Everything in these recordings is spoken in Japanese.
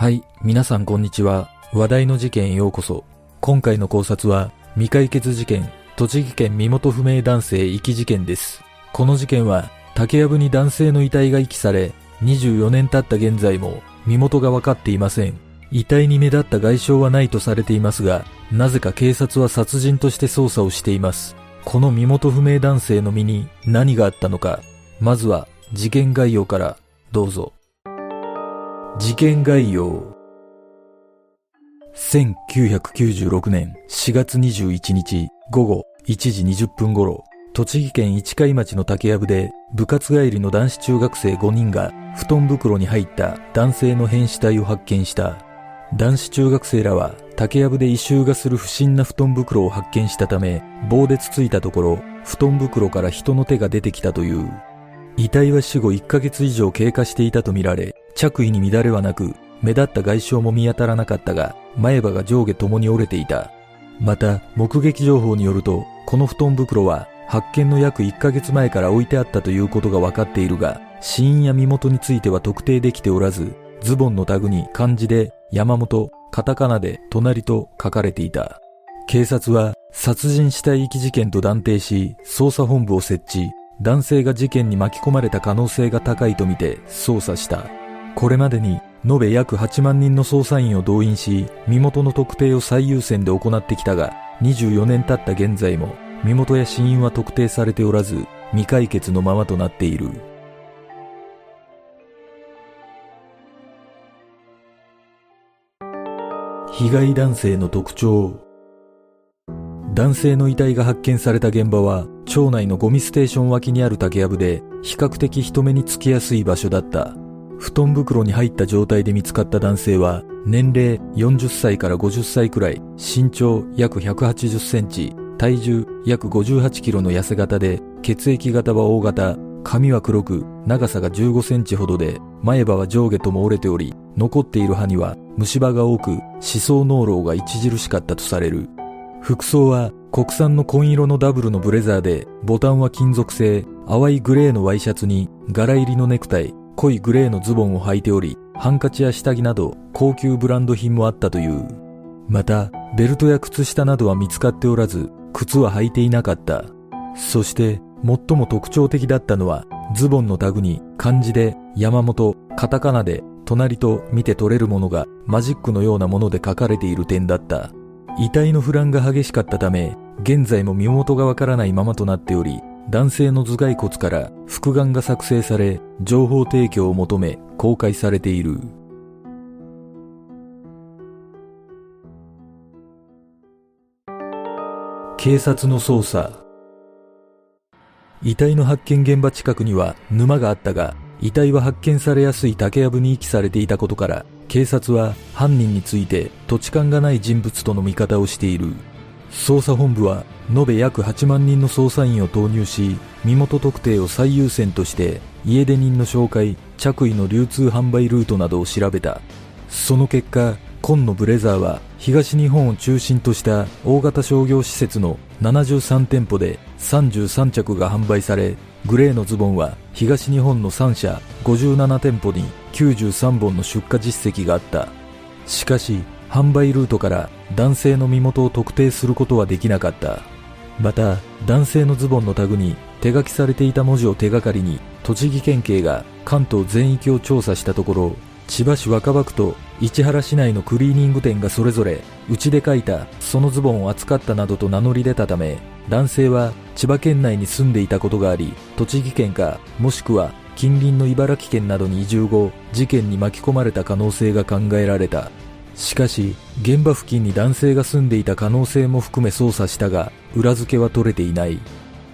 はい、皆さんこんにちは。話題の事件へようこそ。今回の考察は、未解決事件、栃木県身元不明男性遺棄事件です。この事件は、竹やぶに男性の遺体が遺棄され、24年経った現在も、身元が分かっていません。遺体に目立った外傷はないとされていますが、なぜか警察は殺人として捜査をしています。この身元不明男性の身に何があったのか、まずは事件概要からどうぞ。事件概要。1996年4月21日午後1時20分頃、栃木県市貝町の竹やぶで部活帰りの男子中学生5人が布団袋に入った男性の変死体を発見した。男子中学生らは竹やぶで異臭がする不審な布団袋を発見したため棒でつついたところ布団袋から人の手が出てきたという。遺体は死後1ヶ月以上経過していたとみられ着衣に乱れはなく目立った外傷も見当たらなかったが前歯が上下ともに折れていた。また目撃情報によるとこの布団袋は発見の約1ヶ月前から置いてあったということが分かっているが死因や身元については特定できておらずズボンのタグに漢字で山本、カタカナで隣と書かれていた。警察は殺人死体遺棄事件と断定し捜査本部を設置。男性が事件に巻き込まれた可能性が高いとみて捜査した。これまでに延べ約8万人の捜査員を動員し、身元の特定を最優先で行ってきたが、24年経った現在も身元や死因は特定されておらず、未解決のままとなっている。被害男性の特徴男性の遺体が発見された現場は町内のゴミステーション脇にある竹やぶで比較的人目につきやすい場所だった布団袋に入った状態で見つかった男性は年齢40歳から50歳くらい身長約180センチ体重約58キロの痩せ型で血液型は O 型髪は黒く長さが15センチほどで前歯は上下とも折れており残っている歯には虫歯が多く思想濃漏が著しかったとされる。服装は国産の紺色のダブルのブレザーでボタンは金属製淡いグレーのワイシャツに柄入りのネクタイ濃いグレーのズボンを履いておりハンカチや下着など高級ブランド品もあったという。またベルトや靴下などは見つかっておらず靴は履いていなかった。そして最も特徴的だったのはズボンのタグに漢字で山本カタカナで隣と見て取れるものがマジックのようなもので書かれている点だった。遺体の腐乱が激しかったため、現在も身元がわからないままとなっており、男性の頭蓋骨から複眼が作成され、情報提供を求め公開されている。警察の捜査遺体の発見現場近くには沼があったが、遺体は発見されやすい竹やぶに遺棄されていたことから、警察は犯人について土地勘がない人物との見方をしている。捜査本部は延べ約8万人の捜査員を投入し、身元特定を最優先として家出人の紹介、着衣の流通販売ルートなどを調べた。その結果、紺のブレザーは東日本を中心とした大型商業施設の73店舗で33着が販売され、グレーのズボンは東日本の3社57店舗に93本の出荷実績があった。しかし、販売ルートから男性の身元を特定することはできなかった。また、男性のズボンのタグに手書きされていた文字を手がかりに、栃木県警が関東全域を調査したところ、千葉市若葉区と市原市内のクリーニング店がそれぞれ、うちで書いたそのズボンを扱ったなどと名乗り出たため、男性は千葉県内に住んでいたことがあり、栃木県か、もしくは近隣の茨城県などに移住後、事件に巻き込まれた可能性が考えられた。しかし、現場付近に男性が住んでいた可能性も含め捜査したが、裏付けは取れていない。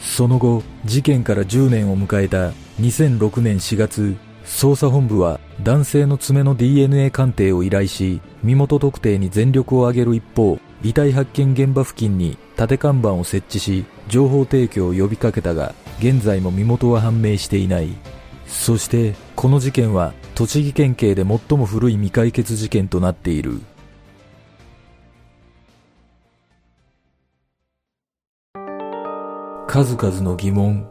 その後、事件から10年を迎えた2006年4月、捜査本部は男性の爪の DNA 鑑定を依頼し、身元特定に全力を挙げる一方、遺体発見現場付近に縦看板を設置し、情報提供を呼びかけたが、現在も身元は判明していない。そして、この事件は栃木県警で最も古い未解決事件となっている。数々の疑問。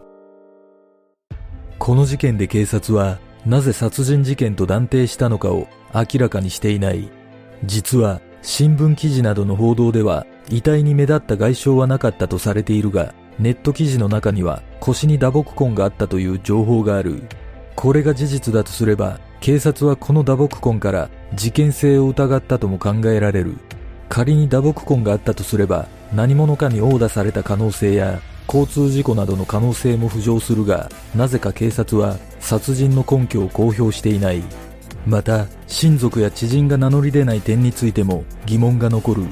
この事件で警察は、なぜ殺人事件と断定したのかを明らかにしていない。実は新聞記事などの報道では遺体に目立った外傷はなかったとされているが、ネット記事の中には腰に打撲痕があったという情報がある。これが事実だとすれば、警察はこの打撲痕から事件性を疑ったとも考えられる。仮に打撲痕があったとすれば、何者かに殴打された可能性や交通事故などの可能性も浮上するが、なぜか警察は殺人の根拠を公表していない。また、親族や知人が名乗り出ない点についても疑問が残る。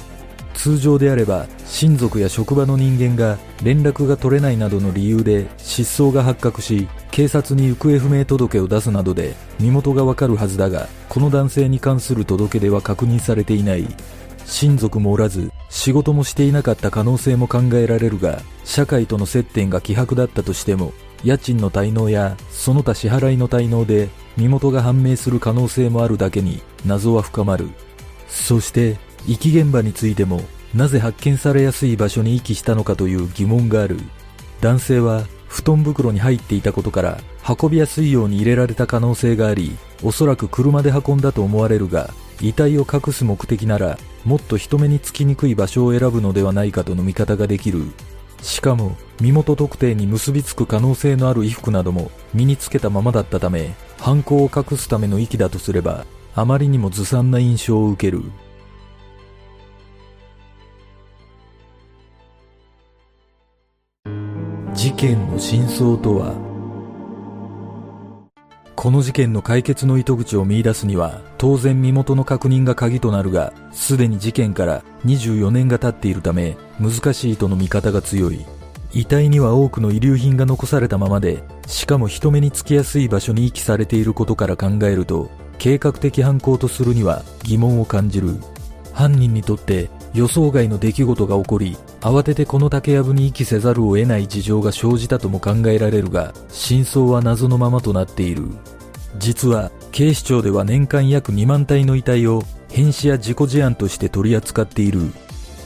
通常であれば、親族や職場の人間が連絡が取れないなどの理由で失踪が発覚し、警察に行方不明届を出すなどで身元がわかるはずだが、この男性に関する届出は確認されていない。親族もおらず、仕事もしていなかった可能性も考えられるが、社会との接点が希薄だったとしても、家賃の滞納やその他支払いの滞納で身元が判明する可能性もあるだけに謎は深まる。そして、遺棄現場についても、なぜ発見されやすい場所に遺棄したのかという疑問がある。男性は布団袋に入っていたことから運びやすいように入れられた可能性があり、おそらく車で運んだと思われるが、遺体を隠す目的ならもっと人目につきにくい場所を選ぶのではないかとの見方ができる。しかも、身元特定に結びつく可能性のある衣服なども身につけたままだったため、犯行を隠すための息だとすれば、あまりにもずさんな印象を受ける。事件の真相とは？この事件の解決の糸口を見出すには、当然身元の確認が鍵となるが、すでに事件から24年が経っているため、難しいとの見方が強い。遺体には多くの遺留品が残されたままで、しかも人目につきやすい場所に遺棄されていることから考えると、計画的犯行とするには疑問を感じる。犯人にとって予想外の出来事が起こり、慌ててこの竹やぶに遺棄せざるを得ない事情が生じたとも考えられるが、真相は謎のままとなっている。実は、警視庁では年間約2万体の遺体を変死や事故事案として取り扱っている。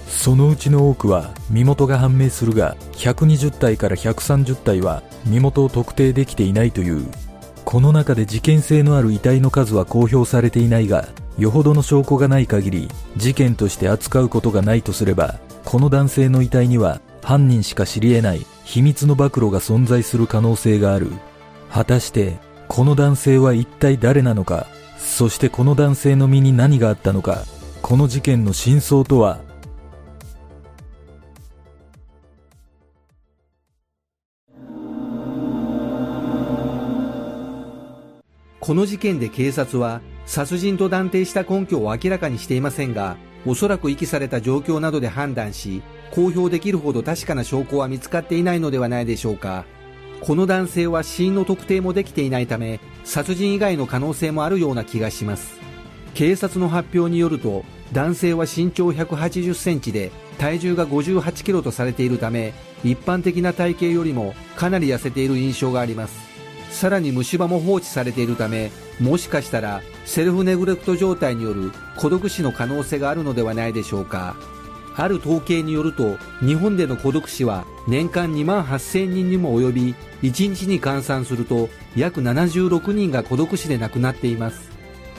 そのうちの多くは身元が判明するが、120体から130体は身元を特定できていないという。この中で事件性のある遺体の数は公表されていないが、よほどの証拠がない限り事件として扱うことがないとすれば、この男性の遺体には犯人しか知り得ない秘密の暴露が存在する可能性がある。果たしてこの男性は一体誰なのか、そしてこの男性の身に何があったのか、この事件の真相とは？この事件で警察は殺人と断定した根拠を明らかにしていませんが、おそらく遺棄された状況などで判断し、公表できるほど確かな証拠は見つかっていないのではないでしょうか。この男性は死因の特定もできていないため、殺人以外の可能性もあるような気がします。警察の発表によると、男性は身長180センチで体重が58キロとされているため、一般的な体型よりもかなり痩せている印象があります。さらに虫歯も放置されているため、もしかしたらセルフネグレクト状態による孤独死の可能性があるのではないでしょうか。ある統計によると日本での孤独死は年間2万8000人にも及び1日に換算すると約76人が孤独死で亡くなっています。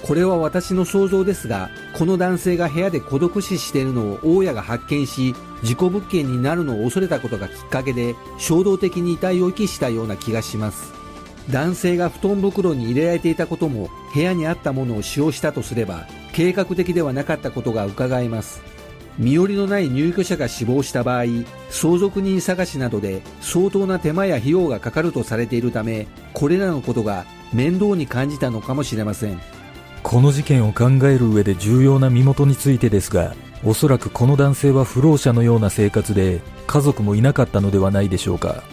これは私の想像ですがこの男性が部屋で孤独死しているのを大家が発見し事故物件になるのを恐れたことがきっかけで衝動的に遺体を遺棄したような気がします。男性が布団袋に入れられていたことも部屋にあったものを使用したとすれば計画的ではなかったことが伺えます。身寄りのない入居者が死亡した場合相続人探しなどで相当な手間や費用がかかるとされているためこれらのことが面倒に感じたのかもしれません。この事件を考える上で重要な身元についてですがおそらくこの男性は不老者のような生活で家族もいなかったのではないでしょうか。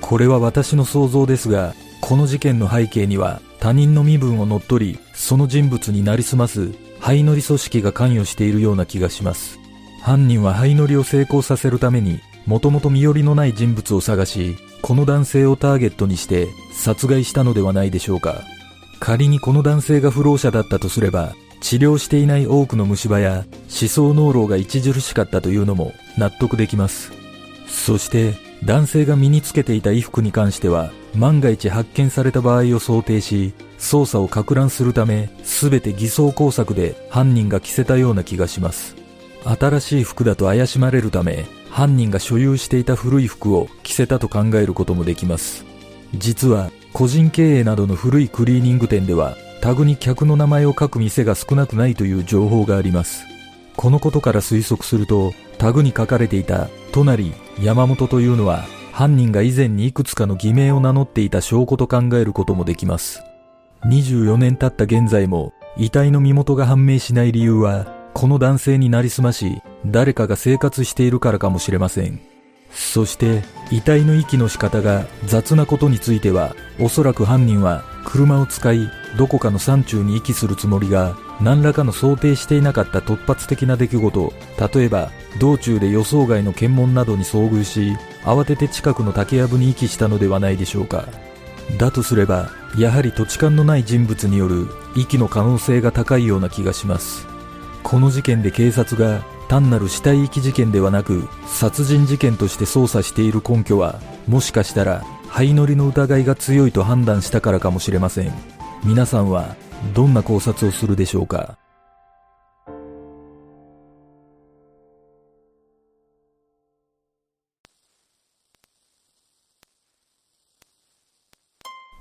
これは私の想像ですがこの事件の背景には他人の身分を乗っ取り、その人物になりすます灰乗り組織が関与しているような気がします。犯人は灰乗りを成功させるために、もともと身寄りのない人物を探し、この男性をターゲットにして殺害したのではないでしょうか。仮にこの男性が不老者だったとすれば、治療していない多くの虫歯や思想脳漏が著しかったというのも納得できます。そして、男性が身につけていた衣服に関しては、万が一発見された場合を想定し、捜査を攪乱するため、すべて偽装工作で犯人が着せたような気がします。新しい服だと怪しまれるため、犯人が所有していた古い服を着せたと考えることもできます。実は、個人経営などの古いクリーニング店では、タグに客の名前を書く店が少なくないという情報があります。このことから推測すると、タグに書かれていた、隣、山本というのは、犯人が以前にいくつかの偽名を名乗っていた証拠と考えることもできます。24年経った現在も、遺体の身元が判明しない理由は、この男性になりすまし、誰かが生活しているからかもしれません。そして、遺体の遺棄の仕方が雑なことについては、おそらく犯人は車を使い、どこかの山中に遺棄するつもりが、何らかの想定していなかった突発的な出来事、例えば、道中で予想外の検問などに遭遇し、慌てて近くの竹やぶに遺棄したのではないでしょうか。だとすれば、やはり土地勘のない人物による遺棄の可能性が高いような気がします。この事件で警察が単なる死体遺棄事件ではなく殺人事件として捜査している根拠はもしかしたら灰乗りの疑いが強いと判断したからかもしれません皆さんはどんな考察をするでしょうか？